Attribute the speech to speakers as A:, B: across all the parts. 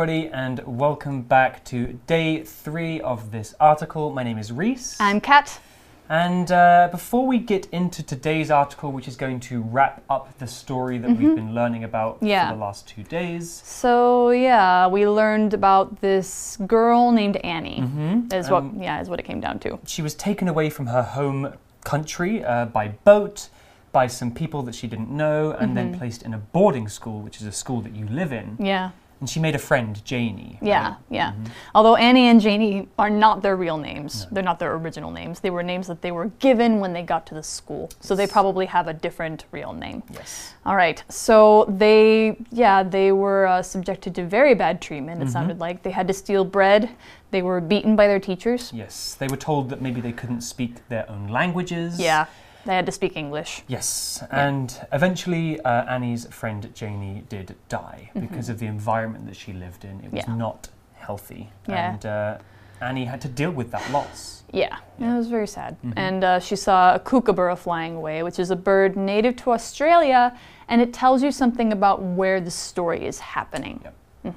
A: Everybody, and welcome back to day three of this article. My name is Reese.
B: I'm Kat.
A: And uh, before we get into today's article, which is going to wrap up the story that we've been learning about
B: Yeah.
A: for the last two days,
B: So yeah, we learned about this girl named Annie.
A: Mhm.
B: Is what
A: Um,
B: yeah is what it came down to.
A: she was taken away from her home country uh, by boat by some people that she didn't know, and then placed in a boarding school, which is a school that you live in.
B: Yeah,
A: And she made a friend, Janie.
B: yeah,
A: right?
B: yeah. Although Annie and Janie are not their real names. They're not their original names. They were names that they were given when they got to the school. So they probably have a different real name.
A: Yes.
B: All right. So they, yeah, they were uh, subjected to very bad treatment. It sounded like they had to steal bread. They were beaten by their teachers.
A: Yes. They were told that maybe they couldn't speak their own languages.
B: Yeah, they had to speak English.
A: Yes, and eventually uh, Annie's friend Janie did die because of the environment that she lived in. It was
B: Mm-hmm. Yeah.
A: not healthy,
B: Yeah.
A: and uh, Annie had to deal with that loss.
B: Yeah, it was very sad. And uh, she saw a kookaburra flying away, which is a bird native to Australia, and it tells you something about where the story is happening.
A: Yep.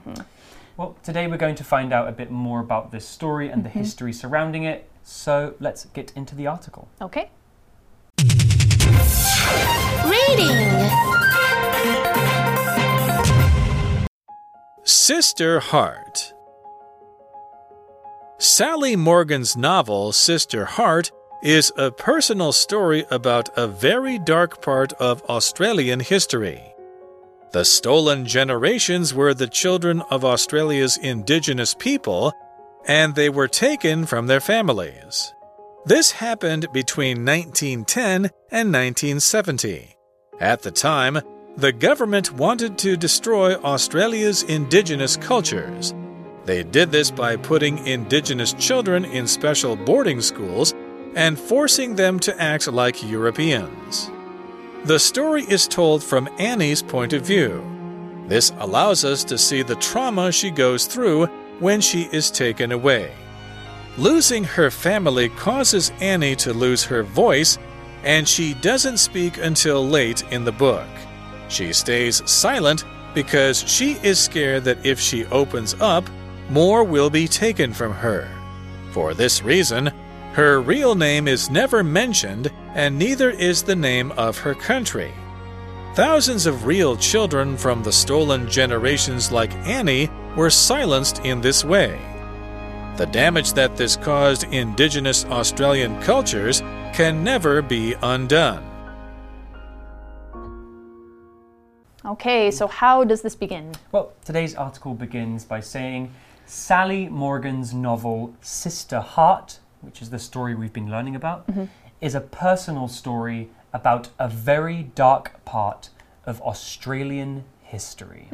A: Well, today we're going to find out a bit more about this story and the
B: Mm-hmm.
A: history surrounding it. So let's get into the article.
B: Okay?
C: Reading.
D: Sister Heart. Sally Morgan's novel, Sister Heart, is a personal story about a very dark part of Australian history. The stolen generations were the children of Australia's indigenous people, and they were taken from their families. This happened between 1910 and 1970. At the time, the government wanted to destroy Australia's indigenous cultures. They did this by putting indigenous children in special boarding schools and forcing them to act like Europeans. The story is told from Annie's point of view. This allows us to see the trauma she goes through when she is taken away. Losing her family causes Annie to lose her voice, and she doesn't speak until late in the book. She stays silent because she is scared that if she opens up, more will be taken from her. For this reason, her real name is never mentioned, and neither is the name of her country. Thousands of real children from the stolen generations, like Annie, were silenced in this way. The damage that this caused indigenous Australian cultures can never be undone.
B: Okay, so how does this begin?
A: Well, today's article begins by saying Sally Morgan's novel Sister Heart, which is the story we've been learning about, mm-hmm. is a personal story about a very dark part of Australian history.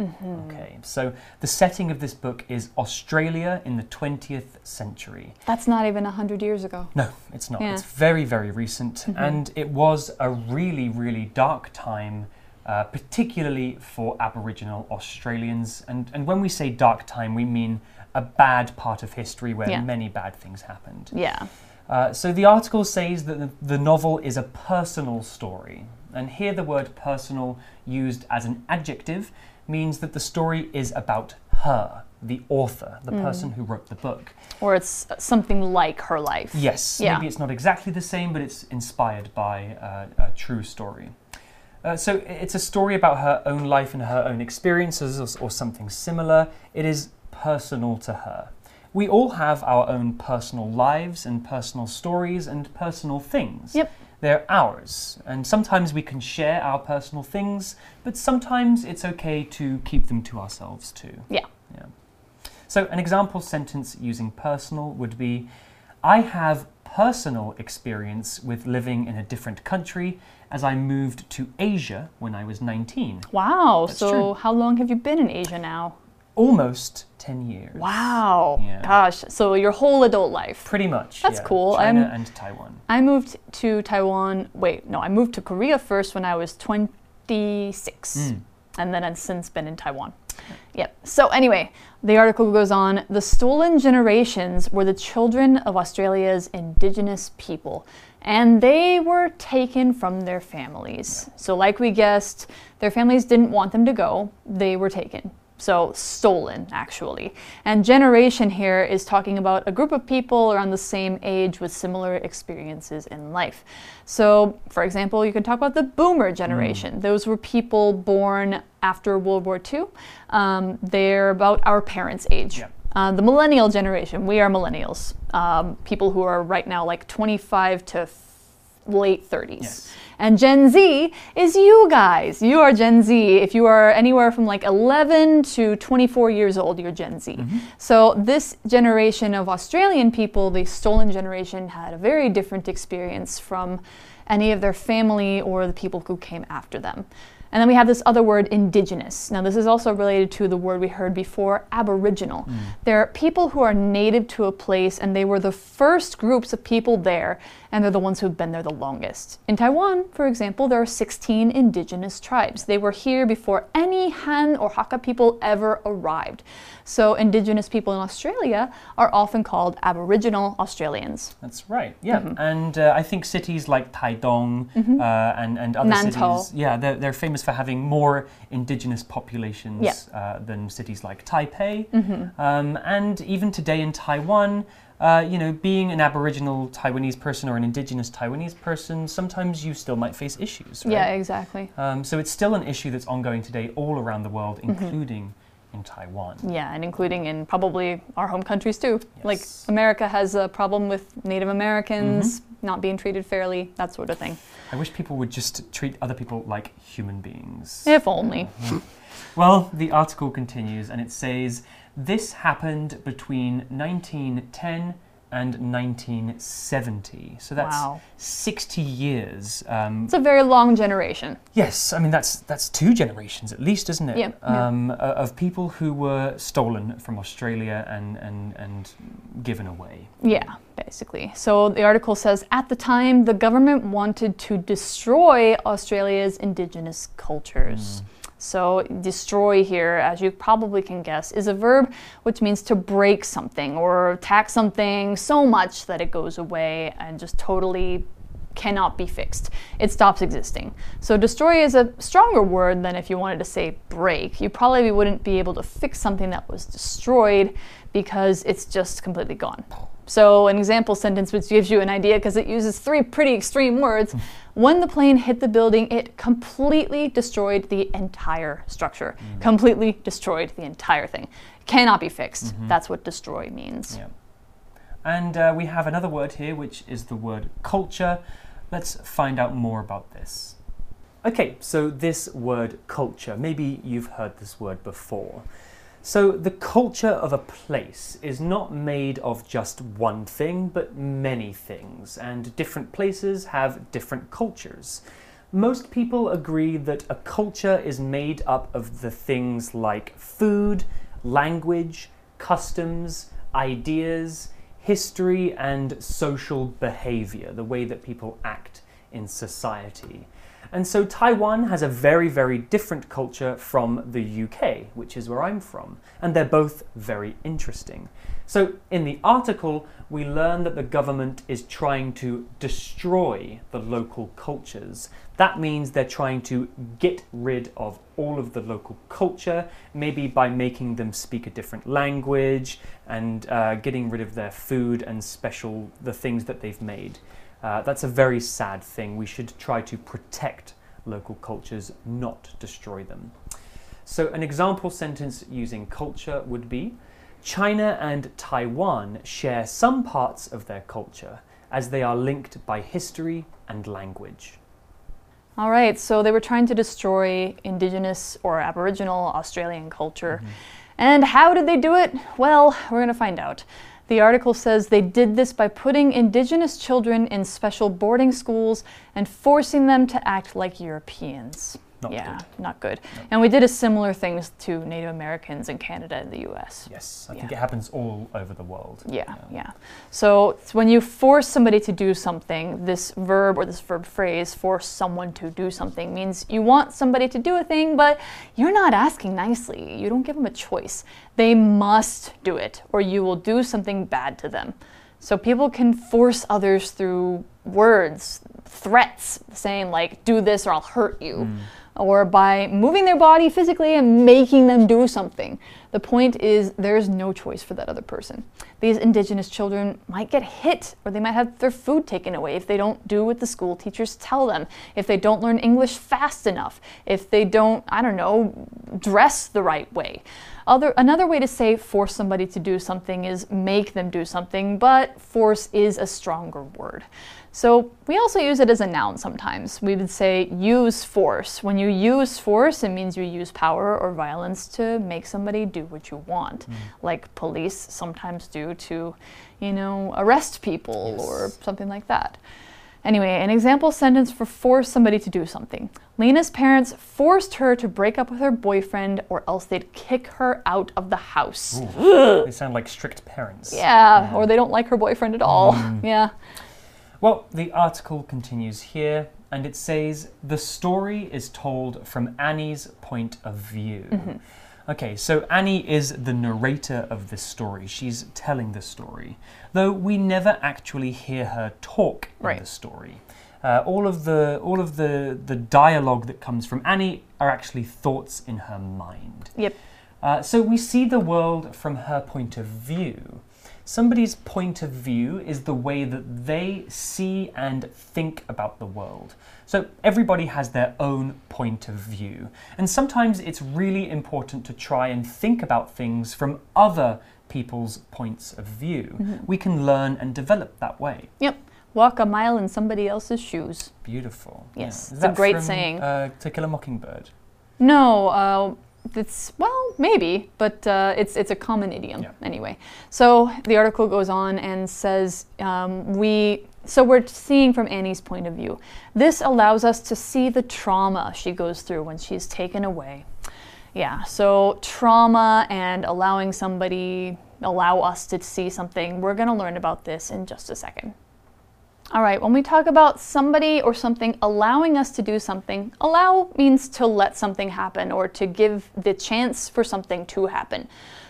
A: Okay, so the setting of this book is Australia in the 20th century.
B: That's not even 100 years ago.
A: No, it's not.
B: Yeah.
A: It's very, very recent. And it was a really, really dark time, uh, particularly for Aboriginal Australians. And, and when we say dark time, we mean a bad part of history where
B: Yeah.
A: many bad things happened.
B: Yeah.
A: Uh, so the article says that the, the novel is a personal story. And here the word personal, used as an adjective, means that the story is about her, the author, the person who wrote the book.
B: Or it's something like her life.
A: Yes,
B: Yeah.
A: maybe it's not exactly the same, but it's inspired by uh, a true story. Uh, so it's a story about her own life and her own experiences, or, or something similar. It is personal to her. We all have our own personal lives and personal stories and personal things.
B: Yep.
A: They're ours, and sometimes we can share our personal things, but sometimes it's okay to keep them to ourselves too.
B: Yeah.
A: Yeah. So, an example sentence using personal would be I have personal experience with living in a different country as I moved to Asia when I was 19.
B: Wow.
A: That's
B: so
A: true.
B: how long have you been in Asia now?
A: Almost 10 years.
B: Wow.
A: Yeah.
B: Gosh. So your whole adult life.
A: Pretty much.
B: That's
A: yeah.
B: cool.
A: China
B: I'm-
A: and Taiwan.
B: I moved to Taiwan. Wait, no, I moved to Korea first when I was 26.
A: Mm.
B: And then I've since been in Taiwan. Yep. So, anyway, the article goes on The stolen generations were the children of Australia's indigenous people, and they were taken from their families. So, like we guessed, their families didn't want them to go, they were taken. So, stolen, actually. And generation here is talking about a group of people around the same age with similar experiences in life. So, for example, you can talk about the boomer generation. Those were people born after World War II. Um, they're about our parents' age.
A: Yeah.
B: Uh, the millennial generation, we are millennials, um, people who are right now like 25 to late 30s.
A: Yes.
B: And Gen Z is you guys. You are Gen Z. If you are anywhere from like 11 to 24 years old, you're Gen Z. Mm-hmm. So, this generation of Australian people, the stolen generation, had a very different experience from any of their family or the people who came after them. And then we have this other word, indigenous. Now, this is also related to the word we heard before, aboriginal. Mm. They're people who are native to a place and they were the first groups of people there, and they're the ones who've been there the longest. In Taiwan, for example, there are 16 indigenous tribes. They were here before any Han or Hakka people ever arrived. So, indigenous people in Australia are often called Aboriginal Australians.
A: That's right. Yeah,
B: Mm-hmm.
A: and uh, I think cities like Taidong uh, and and other
B: Nantou.
A: cities, yeah, they're, they're famous for having more indigenous populations
B: Yeah.
A: Uh, than cities like Taipei, um, and even today in Taiwan. Uh, you know, being an Aboriginal Taiwanese person or an Indigenous Taiwanese person, sometimes you still might face issues. Right?
B: Yeah, exactly.
A: Um, so it's still an issue that's ongoing today all around the world,
B: Mm-hmm.
A: including in Taiwan.
B: Yeah, and including in probably our home countries too. Like America has a problem with Native Americans not being treated fairly, that sort of thing.
A: I wish people would just treat other people like human beings.
B: If only.
A: Well, the article continues and it says this happened between 1910 and 1970. So that's
B: Wow.
A: 60 years. Um,
B: It's a very long generation.
A: yes, I mean that's that's two generations at least, isn't it?
B: Yeah, yeah.
A: Um, o- Of people who were stolen from Australia and and and given away.
B: Yeah, basically. So the article says at the time, the government wanted to destroy Australia's indigenous cultures. So, destroy here, as you probably can guess, is a verb which means to break something or attack something so much that it goes away and just totally cannot be fixed. It stops existing. So, destroy is a stronger word than if you wanted to say break. You probably wouldn't be able to fix something that was destroyed because it's just completely gone. So, an example sentence which gives you an idea because it uses three pretty extreme words. When the plane hit the building, it completely destroyed the entire structure. Mm. Completely destroyed the entire thing. Cannot be fixed. Mm-hmm. That's what destroy means.
A: Yeah. And uh, we have another word here, which is the word culture. Let's find out more about this. Okay, so this word culture, maybe you've heard this word before. So, the culture of a place is not made of just one thing, but many things, and different places have different cultures. Most people agree that a culture is made up of the things like food, language, customs, ideas, history, and social behavior, the way that people act in society. And so Taiwan has a very, very different culture from the UK, which is where I'm from, and they're both very interesting. So in the article, we learn that the government is trying to destroy the local cultures. That means they're trying to get rid of all of the local culture, maybe by making them speak a different language and uh, getting rid of their food and special the things that they've made. Uh, that's a very sad thing. We should try to protect local cultures, not destroy them. So, an example sentence using culture would be China and Taiwan share some parts of their culture as they are linked by history and language.
B: All right, so they were trying to destroy Indigenous or Aboriginal Australian culture. Mm-hmm. And how did they do it? Well, we're going to find out. The article says they did this by putting Indigenous children in special boarding schools and forcing them to act like Europeans.
A: Not
B: yeah,
A: good.
B: not good. And we did a similar things to Native Americans in Canada and the US.
A: Yes, I think it happens all over the world.
B: Yeah, yeah. So when you force somebody to do something, this verb or this verb phrase, force someone to do something, means you want somebody to do a thing, but you're not asking nicely. You don't give them a choice. They must do it, or you will do something bad to them. So people can force others through words, threats, saying like, do this or I'll hurt you. Mm. Or by moving their body physically and making them do something. The point is, there's no choice for that other person. These indigenous children might get hit or they might have their food taken away if they don't do what the school teachers tell them, if they don't learn English fast enough, if they don't, I don't know, dress the right way. Other, another way to say force somebody to do something is make them do something, but force is a stronger word. So we also use it as a noun sometimes. We would say use force. When you use force, it means you use power or violence to make somebody do what you want, mm. like police sometimes do to, you know, arrest people or something like that. Anyway, an example sentence for force somebody to do something. Lena's parents forced her to break up with her boyfriend or else they'd kick her out of the house.
A: They sound like strict parents.
B: Yeah, or they don't like her boyfriend at all. Mm. Yeah.
A: Well, the article continues here and it says the story is told from Annie's point of view. Okay, so Annie is the narrator of this story. She's telling the story, though we never actually hear her talk in the story. Uh, all of the all of the the dialogue that comes from Annie are actually thoughts in her mind.
B: Yep.
A: Uh, so we see the world from her point of view. Somebody's point of view is the way that they see and think about the world. So everybody has their own point of view. And sometimes it's really important to try and think about things from other people's points of view. We can learn and develop that way.
B: Yep. Walk a mile in somebody else's shoes.
A: Beautiful.
B: Yes,
A: Is
B: it's a great
A: from,
B: saying.
A: Uh, to Kill a Mockingbird.
B: No, uh, it's well, maybe, but uh, it's it's a common idiom
A: Yeah.
B: anyway. So the article goes on and says um, we. So we're seeing from Annie's point of view. This allows us to see the trauma she goes through when she's taken away. Yeah, so trauma and allowing somebody allow us to see something. We're going to learn about this in just a second. All right, when we talk about somebody or something allowing us to do something, allow means to let something happen or to give the chance for something to happen.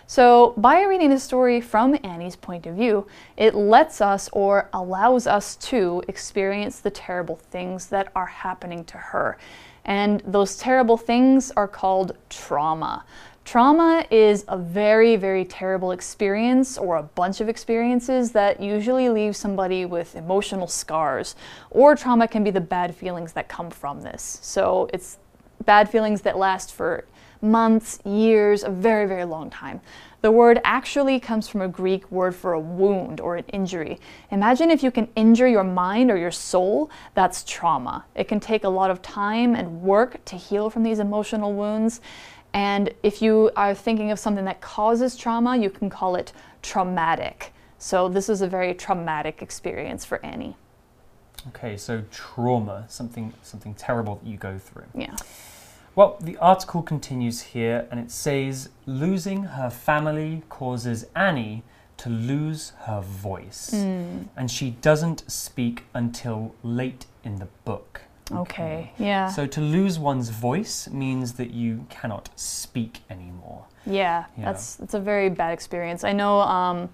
B: So, by reading the story from Annie's point of view, it lets us or allows us to experience the terrible things that are happening to her. And those terrible things are called trauma. Trauma is a very, very terrible experience or a bunch of experiences that usually leave somebody with emotional scars. Or trauma can be the bad feelings that come from this. So it's bad feelings that last for months, years, a very, very long time. The word actually comes from a Greek word for a wound or an injury. Imagine if you can injure your mind or your soul, that's trauma. It can take a lot of time and work to heal from these emotional wounds. And if you are thinking of something that causes trauma, you can call it traumatic. So this is a very traumatic experience for Annie.
A: Okay, so trauma, something something terrible that you go through.
B: Yeah.
A: Well, the article continues here and it says losing her family causes Annie to lose her voice. Hmm. And she doesn't speak until late in the book.
B: Okay. Yeah.
A: So to lose one's voice means that you cannot speak anymore.
B: Yeah,
A: Yeah.
B: that's that's a very bad experience. I know um,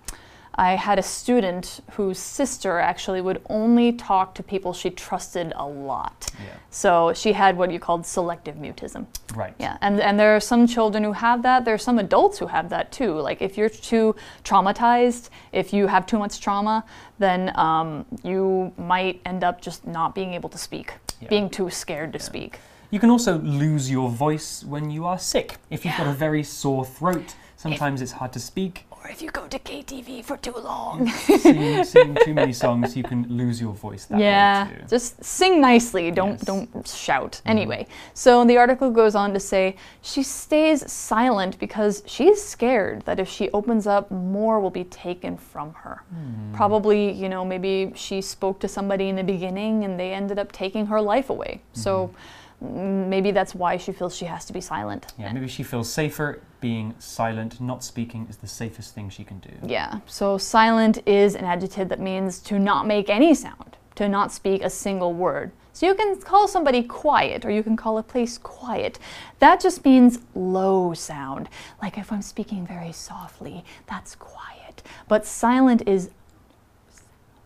B: I had a student whose sister actually would only talk to people she trusted a lot.
A: Yeah.
B: So she had what you called selective mutism.
A: Right.
B: Yeah, and and there are some children who have that. There are some adults who have that too. Like if you're too traumatized, if you have too much trauma, then um, you might end up just not being able to speak,
A: Yeah.
B: being too scared to speak.
A: You can also lose your voice when you are sick. If you've got a very sore throat, sometimes it's hard to speak.
B: Or if you go to KTV for too long.
A: sing, sing too many songs, you can lose your voice that
B: yeah,
A: way too.
B: just sing nicely. Don't
A: Yes.
B: don't shout. Anyway, so the article goes on to say she stays silent because she's scared that if she opens up, more will be taken from her.
A: Hmm.
B: Probably, you know, maybe she spoke to somebody in the beginning and they ended up taking her life away. So mm, maybe that's why she feels she has to be silent.
A: Yeah, maybe she feels safer being silent, not speaking is the safest thing she can do.
B: Yeah, so silent is an adjective that means to not make any sound, to not speak a single word. So you can call somebody quiet or you can call a place quiet. That just means low sound. Like if I'm speaking very softly, that's quiet. But silent is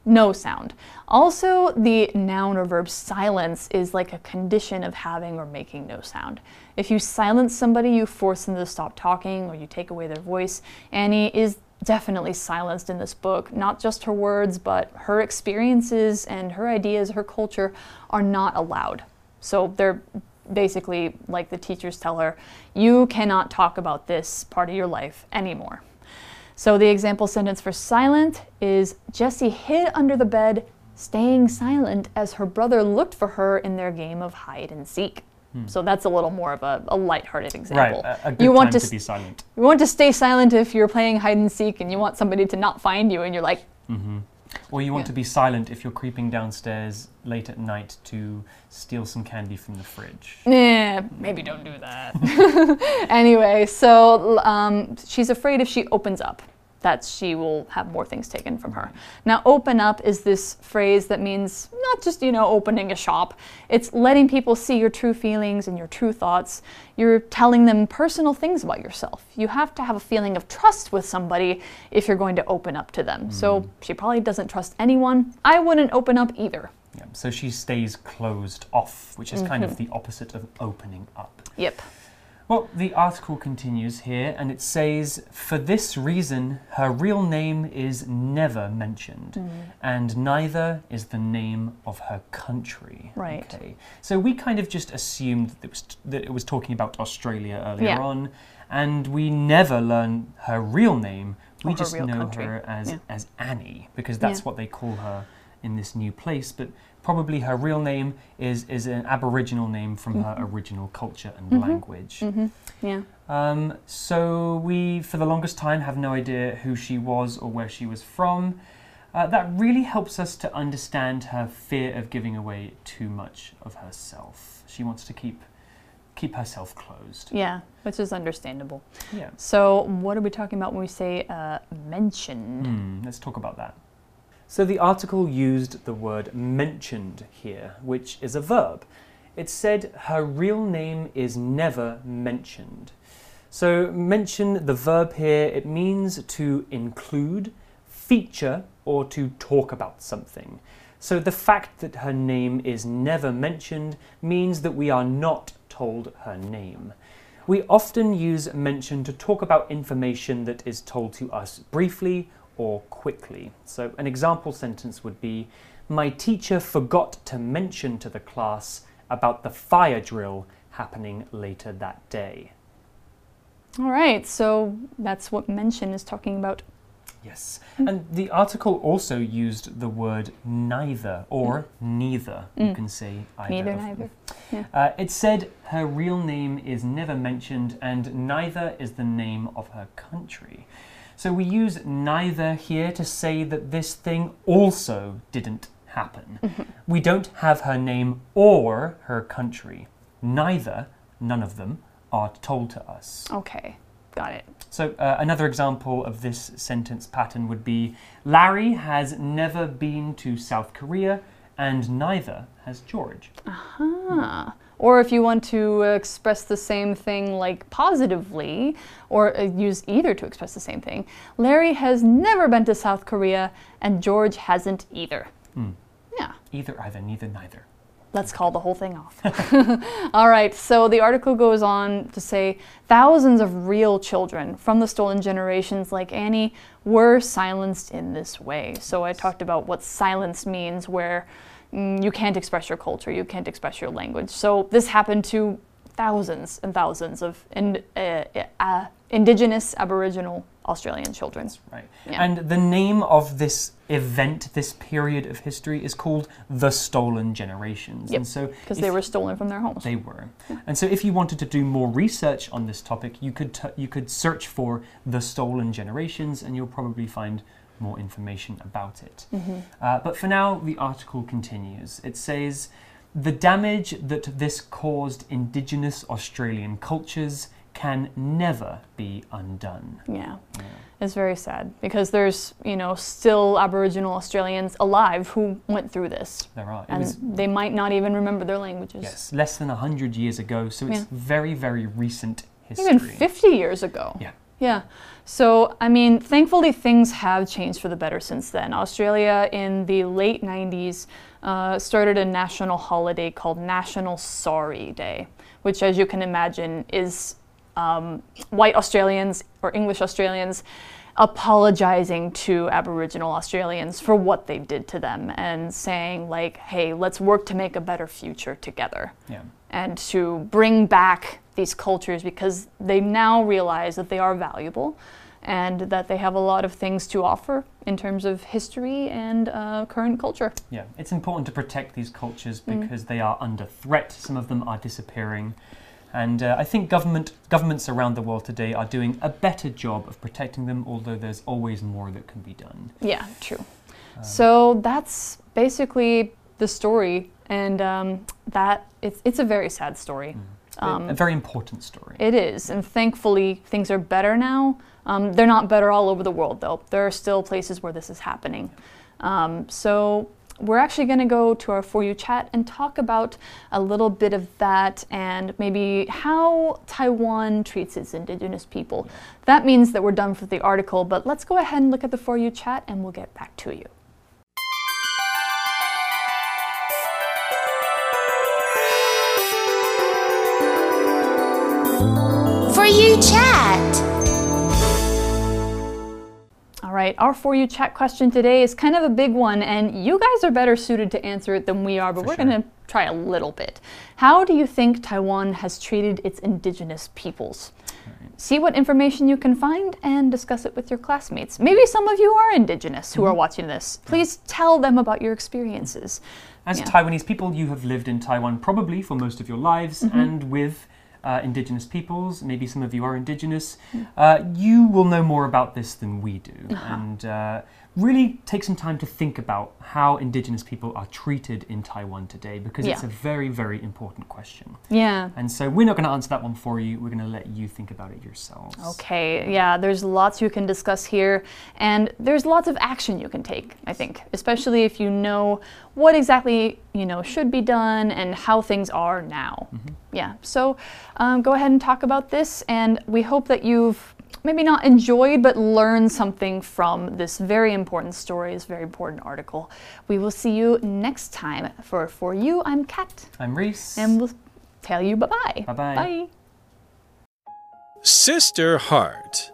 B: no sound. Also, the noun or verb silence is like a condition of having or making no sound. If you silence somebody, you force them to stop talking or you take away their voice. Annie is definitely silenced in this book. Not just her words, but her experiences and her ideas, her culture are not allowed. So they're basically, like the teachers tell her, you cannot talk about this part of your life anymore. So the example sentence for silent is Jessie hid under the bed, staying silent as her brother looked for her in their game of hide and seek. Hmm. So that's a little more of a, a lighthearted
A: Right,
B: example.
A: a, a good
B: you want
A: time
B: to,
A: to be silent.
B: you want to stay silent if you're playing hide and seek and you want somebody to not find you and you're like, mm-hmm.
A: Or you want
B: Yeah.
A: to be silent if you're creeping downstairs late at night to steal some candy from the fridge.
B: Nah, maybe don't do that. anyway, so um, she's afraid if she opens up, that she will have more things taken from her. Now, open up is this phrase that means not just, you know, opening a shop. It's letting people see your true feelings and your true thoughts. You're telling them personal things about yourself. You have to have a feeling of trust with somebody if you're going to open up to them. So she probably doesn't trust anyone. I wouldn't open up either.
A: Yeah, so she stays closed off, which is kind of
B: Mm-hmm.
A: the opposite of opening up.
B: Yep.
A: Well, the article continues here and it says, For this reason, her real name is never mentioned,
B: Mm.
A: and neither is the name of her country.
B: Right.
A: Okay. So we kind of just assumed that it was, that it was talking about Australia earlier
B: Yeah.
A: on, and we never learn her real name. We just know
B: country.
A: her as,
B: Yeah.
A: as Annie, because that's
B: Yeah.
A: what they call her in this new place. But probably her real name is, is an Aboriginal name from her
B: Mm-hmm.
A: original culture and language.
B: Yeah.
A: Um, so we, for the longest time, have no idea who she was or where she was from. Uh, that really helps us to understand her fear of giving away too much of herself. She wants to keep keep herself closed.
B: Yeah, which is understandable.
A: Yeah.
B: So, what are we talking about when we say uh, mentioned?
A: Hmm, let's talk about that. So the article used the word mentioned here, which is a verb. It said her real name is never mentioned. So mention the verb here, it means to include, feature, or to talk about something. So the fact that her name is never mentioned means that we are not told her name. We often use mention to talk about information that is told to us briefly or quickly. So, an example sentence would be My teacher forgot to mention to the class about the fire drill happening later that day.
B: All right, so that's what mention is talking about.
A: Yes. And the article also used the word neither or neither. You can say either.
B: Neither, neither.
A: them. Uh, it said her real name is never mentioned and neither is the name of her country. So we use neither here to say that this thing also didn't happen. We don't have her name or her country. Neither, none of them, are told to us.
B: Okay, got it.
A: So, uh, another example of this sentence pattern would be Larry has never been to South Korea, and neither has George.
B: Ah. Or if you want to express the same thing like positively, or uh, use either to express the same thing, Larry has never been to South Korea and George hasn't either. Yeah.
A: Either, either, neither, neither.
B: Let's call the whole thing off. All right, so the article goes on to say thousands of real children from the stolen generations, like Annie, were silenced in this way. So I talked about what silence means, where you can't express your culture, you can't express your language. So this happened to thousands and thousands of in, uh, uh, indigenous Aboriginal Australian children.
A: Right.
B: Yeah.
A: And the name of this event, this period of history, is called the Stolen Generations.
B: Yep,
A: And so,
B: Because they were stolen from their homes.
A: They were. And so if you wanted to do more research on this topic, you could you could search for the stolen generations and you'll probably find more information about it. Uh, but for now, the article continues. It says the damage that this caused indigenous Australian cultures can never be undone.
B: Yeah. It's very sad because there's, you know, still Aboriginal Australians alive who went through this.
A: There are. It
B: And
A: was
B: they might not even remember their languages.
A: yes, less than 100 years ago, so it's
B: Yeah.
A: very very recent history.
B: Even 50 years ago.
A: Yeah.
B: Yeah. So, I mean, thankfully, things have changed for the better since then. Australia, in the late 90s, uh, started a national holiday called National Sorry Day, which, as you can imagine, is um, white Australians or English Australians apologizing to Aboriginal Australians for what they did to them and saying, like, hey, let's work to make a better future together
A: Yeah.
B: and to bring back these cultures because they now realize that they are valuable and that they have a lot of things to offer in terms of history and uh, current culture.
A: Yeah, it's important to protect these cultures because they are under threat. Some of them are disappearing. And uh, I think government governments around the world today are doing a better job of protecting them, although there's always more that can be done.
B: Yeah, true. so that's basically the story, and um, that it's it's a very sad story.
A: a very important story.
B: It is, and thankfully things are better now. Um, they're not better all over the world, though. There are still places where this is happening. Um, so we're actually going to go to our For You chat and talk about a little bit of that and maybe how Taiwan treats its indigenous people. That means that we're done with the article, but let's go ahead and look at the For You chat and we'll get back to you. Right, our For You chat question today is kind of a big one, and you guys are better suited to answer it than we are, but
A: For
B: we're
A: sure.
B: going to try a little bit. How do you think Taiwan has treated its indigenous peoples? See what information you can find and discuss it with your classmates. Maybe some of you are indigenous who are watching this. Please tell them about your experiences.
A: As
B: Yeah.
A: Taiwanese people, you have lived in Taiwan probably for most of your lives,
B: Mm-hmm.
A: and with uh, indigenous peoples, maybe some of you are indigenous,
B: Mm.
A: uh, you will know more about this than we do.
B: Uh-huh.
A: And uh, really take some time to think about how indigenous people are treated in Taiwan today, because it's a very, very important question.
B: Yeah.
A: And so we're not going to answer that one for you, we're going to let you think about it yourselves.
B: Okay, yeah, there's lots you can discuss here, and there's lots of action you can take, I think, especially if you know what exactly, you know, should be done and how things are now. Yeah, so um, go ahead and talk about this, and we hope that you've maybe not enjoyed but learned something from this very important story, this very important article. We will see you next time. For For You, I'm Kat,
A: I'm Reese.
B: and we'll tell you bye-bye.
A: Bye-bye.
B: Bye.
D: Sister Heart.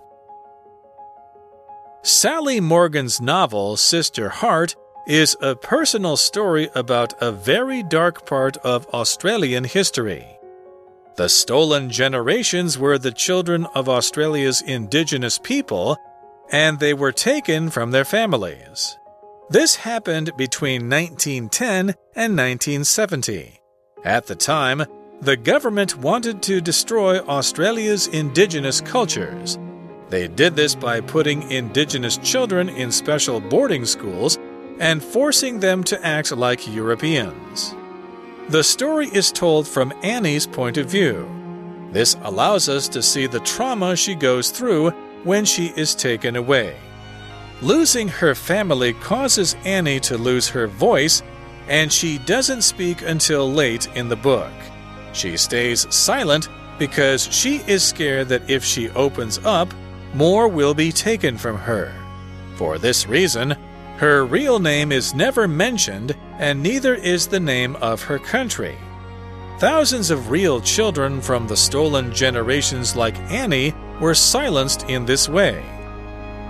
D: Sally Morgan's novel, Sister Heart, is a personal story about a very dark part of Australian history. The stolen generations were the children of Australia's indigenous people, and they were taken from their families. This happened between 1910 and 1970. At the time, the government wanted to destroy Australia's indigenous cultures. They did this by putting indigenous children in special boarding schools and forcing them to act like Europeans. The story is told from Annie's point of view. This allows us to see the trauma she goes through when she is taken away. Losing her family causes Annie to lose her voice, and she doesn't speak until late in the book. She stays silent because she is scared that if she opens up, more will be taken from her. For this reason, her real name is never mentioned, and neither is the name of her country. Thousands of real children from the stolen generations, like Annie, were silenced in this way.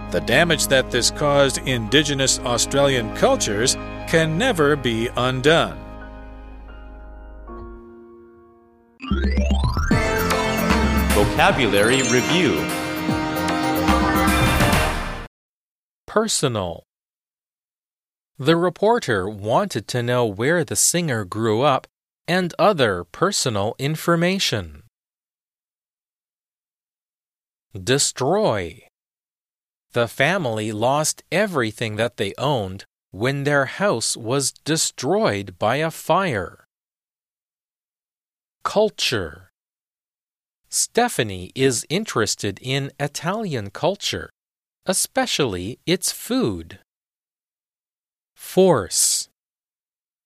D: The damage that this caused indigenous Australian cultures can never be undone.
E: Vocabulary Review
F: Personal. The reporter wanted to know where the singer grew up and other personal information. Destroy. The family lost everything that they owned when their house was destroyed by a fire. Culture. Stephanie is interested in Italian culture especially its food. Force.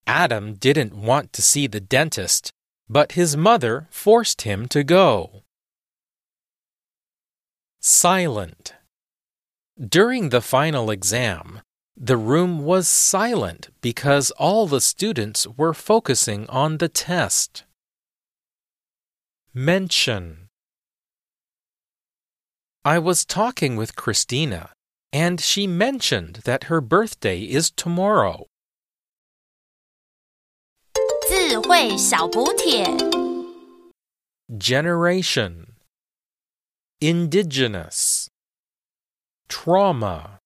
F: Adam didn't want to see the dentist, but his mother forced him to go. Silent. During the final exam, the room was silent because all the students were focusing on the test. Mention. I was talking with Christina, and she mentioned that her birthday is tomorrow.
C: 智慧小补帖。
F: Generation. Indigenous. Trauma.